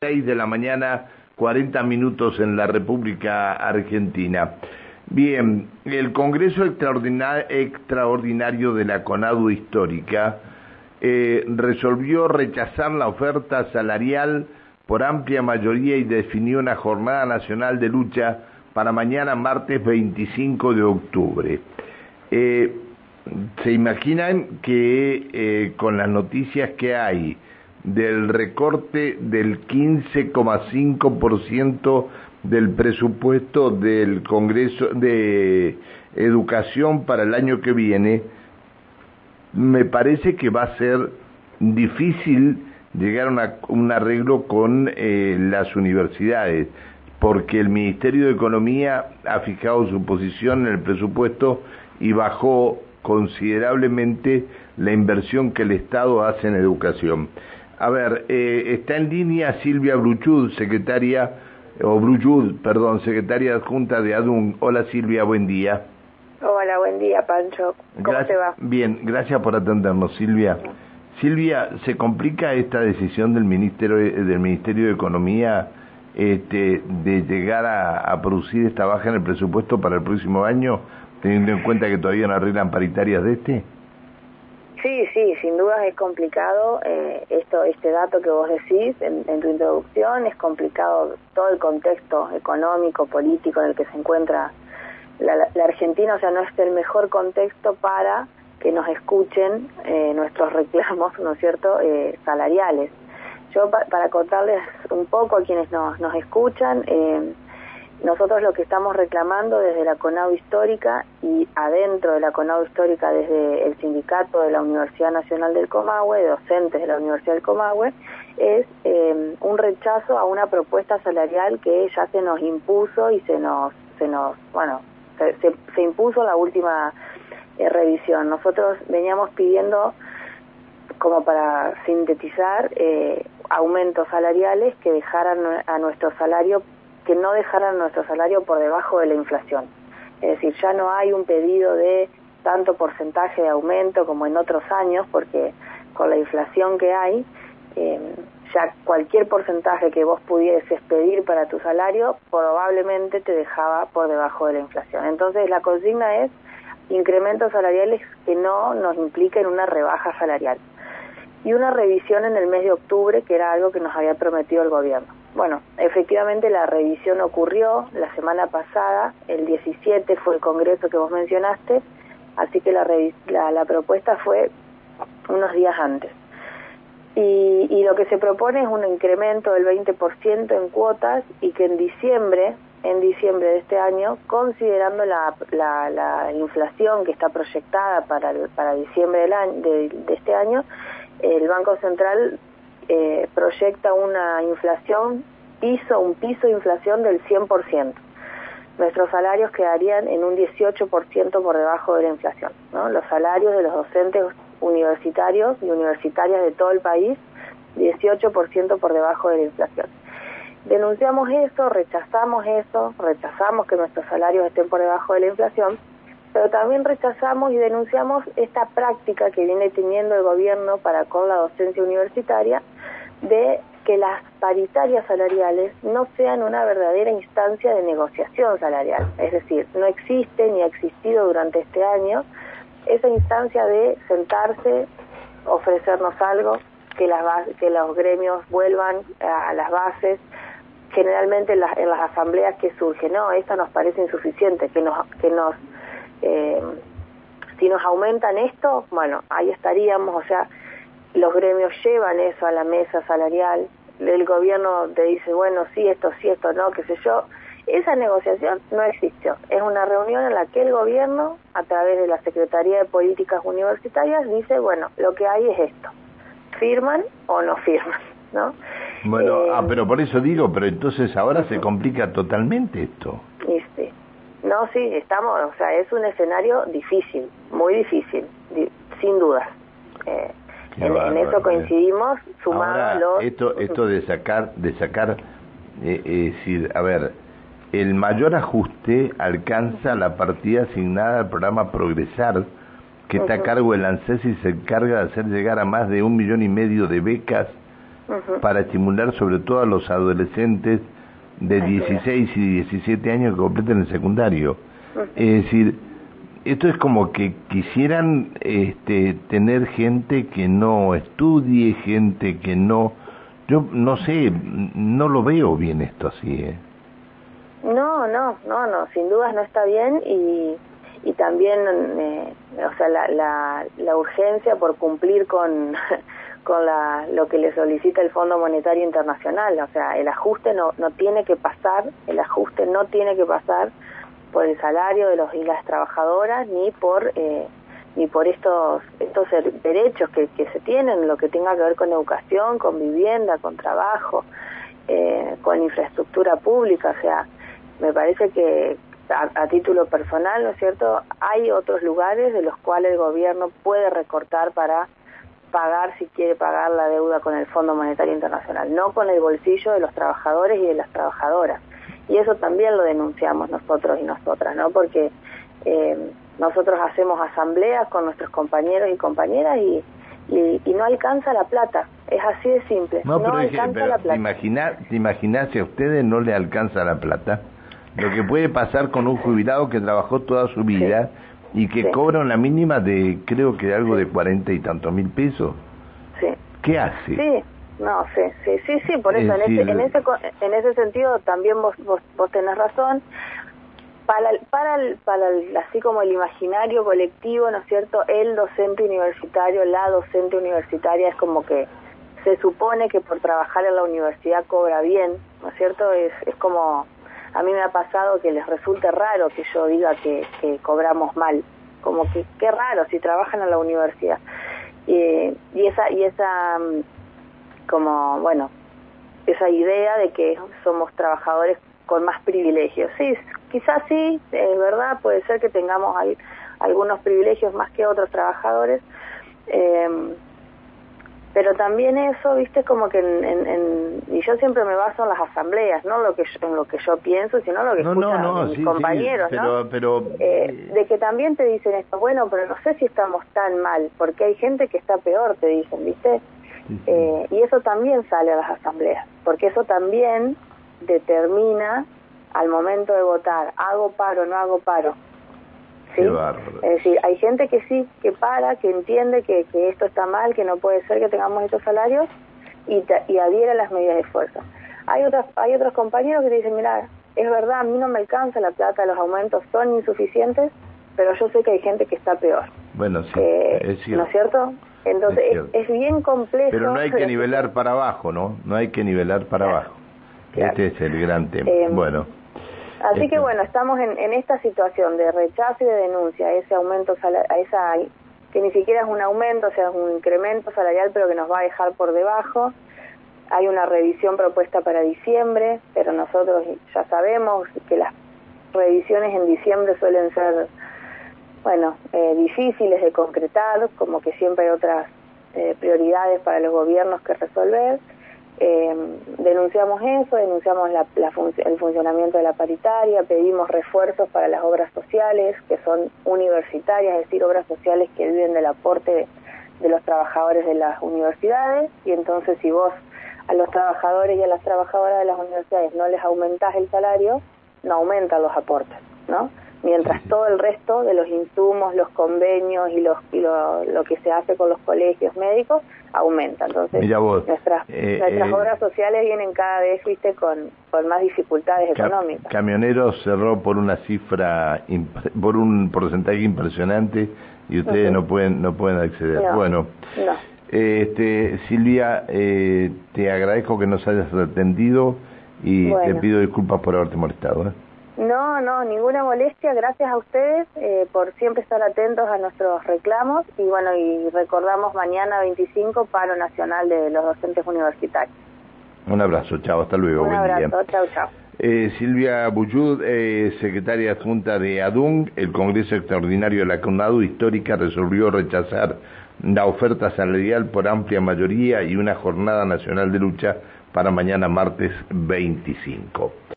6 de la mañana, 40 minutos en la República Argentina. Bien, el Congreso Extraordinario de la CONADU Histórica eh, resolvió rechazar la oferta salarial por amplia mayoría y definió una jornada nacional de lucha para mañana martes 25 de octubre. Eh, ¿Se imaginan que eh, con las noticias que hay, del recorte del 15,5% del presupuesto del Congreso de Educación para el año que viene, me parece que va a ser difícil llegar a un arreglo con eh, las universidades, porque el Ministerio de Economía ha fijado su posición en el presupuesto y bajó considerablemente la inversión que el Estado hace en educación. A ver, eh, está en línea Silvia Bruchud, secretaria, o Bruchud, perdón, secretaria adjunta de ADUN. Hola Silvia, buen día. Hola, buen día Pancho. ¿Cómo te va? Bien, gracias por atendernos Silvia. Silvia, ¿se complica esta decisión del Ministerio, del Ministerio de Economía este, de llegar a, a producir esta baja en el presupuesto para el próximo año, teniendo en cuenta que todavía no arreglan paritarias de este? Sí, sí, sin duda es complicado eh, esto, este dato que vos decís en, tu introducción, es complicado todo el contexto económico, político en el que se encuentra la, Argentina, o sea, no es el mejor contexto para que nos escuchen eh, nuestros reclamos, ¿no es cierto?, eh, salariales. Yo, para contarles un poco a quienes nos, nos escuchan, eh, nosotros lo que estamos reclamando desde la CONAU histórica y adentro de la CONAU histórica desde el sindicato de la Universidad Nacional del Comahue, docentes de la Universidad del Comahue, es eh, un rechazo a una propuesta salarial que ya se nos impuso y se nos, se nos bueno, se, se, impuso la última eh, revisión. Nosotros veníamos pidiendo, como para sintetizar, eh, aumentos salariales que dejaran a nuestro salario que no dejaran nuestro salario por debajo de la inflación. Es decir, ya no hay un pedido de tanto porcentaje de aumento como en otros años, porque con la inflación que hay, eh, ya cualquier porcentaje que vos pudieses pedir para tu salario probablemente te dejaba por debajo de la inflación. Entonces la consigna es incrementos salariales que no nos impliquen una rebaja salarial y una revisión en el mes de octubre, que era algo que nos había prometido el gobierno. Bueno, efectivamente la revisión ocurrió la semana pasada, el 17 fue el congreso que vos mencionaste, así que la, la, propuesta fue unos días antes. Y, y, lo que se propone es un incremento del 20% en cuotas y que en diciembre, en diciembre de este año, considerando la, la, la inflación que está proyectada para, para diciembre del año, de, de este año, el Banco Central eh, proyecta una inflación, piso, un piso de inflación del 100%. Nuestros salarios quedarían en un 18% por debajo de la inflación. ¿no? Los salarios de los docentes universitarios y universitarias de todo el país, 18% por debajo de la inflación. Denunciamos eso, rechazamos eso, rechazamos que nuestros salarios estén por debajo de la inflación pero también rechazamos y denunciamos esta práctica que viene teniendo el gobierno para con la docencia universitaria de que las paritarias salariales no sean una verdadera instancia de negociación salarial. Es decir, no existe ni ha existido durante este año esa instancia de sentarse, ofrecernos algo, que, las, que los gremios vuelvan a las bases, generalmente en las, en las asambleas que surgen, no, esta nos parece insuficiente, que nos, que nos eh, si nos aumentan esto, bueno, ahí estaríamos, o sea, los gremios llevan eso a la mesa salarial, el gobierno te dice, bueno, sí, esto, sí, esto, no, qué sé yo. Esa negociación no existió. Es una reunión en la que el gobierno, a través de la Secretaría de Políticas Universitarias, dice, bueno, lo que hay es esto. ¿Firman o no firman? ¿No? Bueno, ah, eh, pero por eso digo, pero entonces ahora se complica totalmente esto. No, sí, estamos, o sea, es un escenario difícil, muy difícil, sin duda. Eh, en, eso coincidimos, sumado los... Esto, esto de sacar, de sacar, eh, es decir, a ver, el mayor ajuste alcanza la partida asignada al programa Progresar, que está a cargo del ANSES y se encarga de hacer llegar a más de un millón y medio de becas para estimular sobre todo a los adolescentes de 16 y 17 años que completen el secundario. Es decir, esto es como que quisieran este, tener gente que no estudie, gente que no... Yo no sé, no lo veo bien esto así. ¿eh? No, no, no, no, sin dudas no está bien y, y también, eh, o sea, la, la, la urgencia por cumplir con, con la, lo que le solicita el Fondo Monetario Internacional, o sea, el ajuste no, no tiene que pasar, el ajuste no tiene que pasar por el salario de los y las trabajadoras ni por eh, ni por estos estos derechos que, se tienen, lo que tenga que ver con educación, con vivienda, con trabajo, eh, con infraestructura pública, o sea, me parece que a, título personal, ¿no es cierto? Hay otros lugares de los cuales el gobierno puede recortar para pagar si quiere pagar la deuda con el Fondo Monetario Internacional, no con el bolsillo de los trabajadores y de las trabajadoras. Y eso también lo denunciamos nosotros y nosotras, ¿no? Porque eh, nosotros hacemos asambleas con nuestros compañeros y compañeras y, y, no alcanza la plata. Es así de simple. No, alcanza la plata. ¿te imaginas si a ustedes no le alcanza la plata? lo que puede pasar con un jubilado que trabajó toda su vida y que cobra una mínima de, creo que algo de cuarenta y tantos mil pesos. Sí. ¿Qué hace? Sí, no, sí, sí, sí, sí por eso, en, ese, en, ese, en ese sentido también vos, vos, vos tenés razón. Para, para, para así como el imaginario colectivo, ¿no es cierto? El docente universitario, la docente universitaria es como que se supone que por trabajar en la universidad cobra bien, ¿no es cierto? Es, es como a mí me ha pasado que les resulte raro que yo diga que, cobramos mal, como que qué raro si trabajan en la universidad. y esa, y esa, mm, como, bueno, esa idea de que somos trabajadores con más privilegios. Sí, quizás sí, es verdad, puede ser que tengamos algunos privilegios más que otros trabajadores. Eh, pero también eso, viste, como que en, y yo siempre me baso en las asambleas, no lo que en lo que yo pienso, sino lo que escuchan mis compañeros, pero, Pero, eh, de que también te dicen esto, bueno, pero no sé si estamos tan mal, porque hay gente que está peor, te dicen, viste, eh, y eso también sale a las asambleas, porque eso también determina al momento de votar, hago paro, no hago paro, es decir, hay gente que sí, que para, que entiende que, que esto está mal, que no puede ser que tengamos estos salarios y, y adhiere a las medidas de fuerza. Hay, otras, hay otros compañeros que dicen, mira, es verdad, a mí no me alcanza la plata, los aumentos son insuficientes, pero yo sé que hay gente que está peor. Bueno, sí, es cierto. ¿No es cierto? Entonces es, bien complejo. Pero no hay que nivelar para abajo, ¿no? No hay que nivelar para abajo. Este es el gran tema. Em, bueno. Así que bueno, estamos en, en, esta situación de rechazo y de denuncia a ese aumento, a esa que ni siquiera es un aumento, o sea, es un incremento salarial, pero que nos va a dejar por debajo. Hay una revisión propuesta para diciembre, pero nosotros ya sabemos que las revisiones en diciembre suelen ser, bueno, eh, difíciles de concretar, como que siempre hay otras eh, prioridades para los gobiernos que resolver. Eh, denunciamos eso, denunciamos la, el funcionamiento de la paritaria, pedimos refuerzos para las obras sociales, que son universitarias, es decir, obras sociales que viven del aporte de, los trabajadores de las universidades, y entonces si vos a los trabajadores y a las trabajadoras de las universidades no les aumentás el salario, no aumentan los aportes, ¿no? Mientras todo el resto de los insumos, los convenios y, los, y lo, lo que se hace con los colegios médicos aumenta. Entonces, nuestras, eh, nuestras eh, obras sociales vienen cada vez, viste, con, con más dificultades económicas. Camioneros cerró por una cifra, por un porcentaje impresionante y ustedes no pueden no pueden acceder. bueno, este Silvia, eh, te agradezco que nos hayas atendido y te pido disculpas por haberte molestado. No, no, ninguna molestia. Gracias a ustedes eh, por siempre estar atentos a nuestros reclamos y bueno, y recordamos mañana 25 paro nacional de los docentes universitarios. Un abrazo, chao, hasta luego. Un abrazo, chao, chao. Eh, Silvia Buyud, eh, secretaria adjunta de ADUN, el Congreso Extraordinario de la CONADU Histórica resolvió rechazar la oferta salarial por amplia mayoría y una jornada nacional de lucha para mañana martes 25.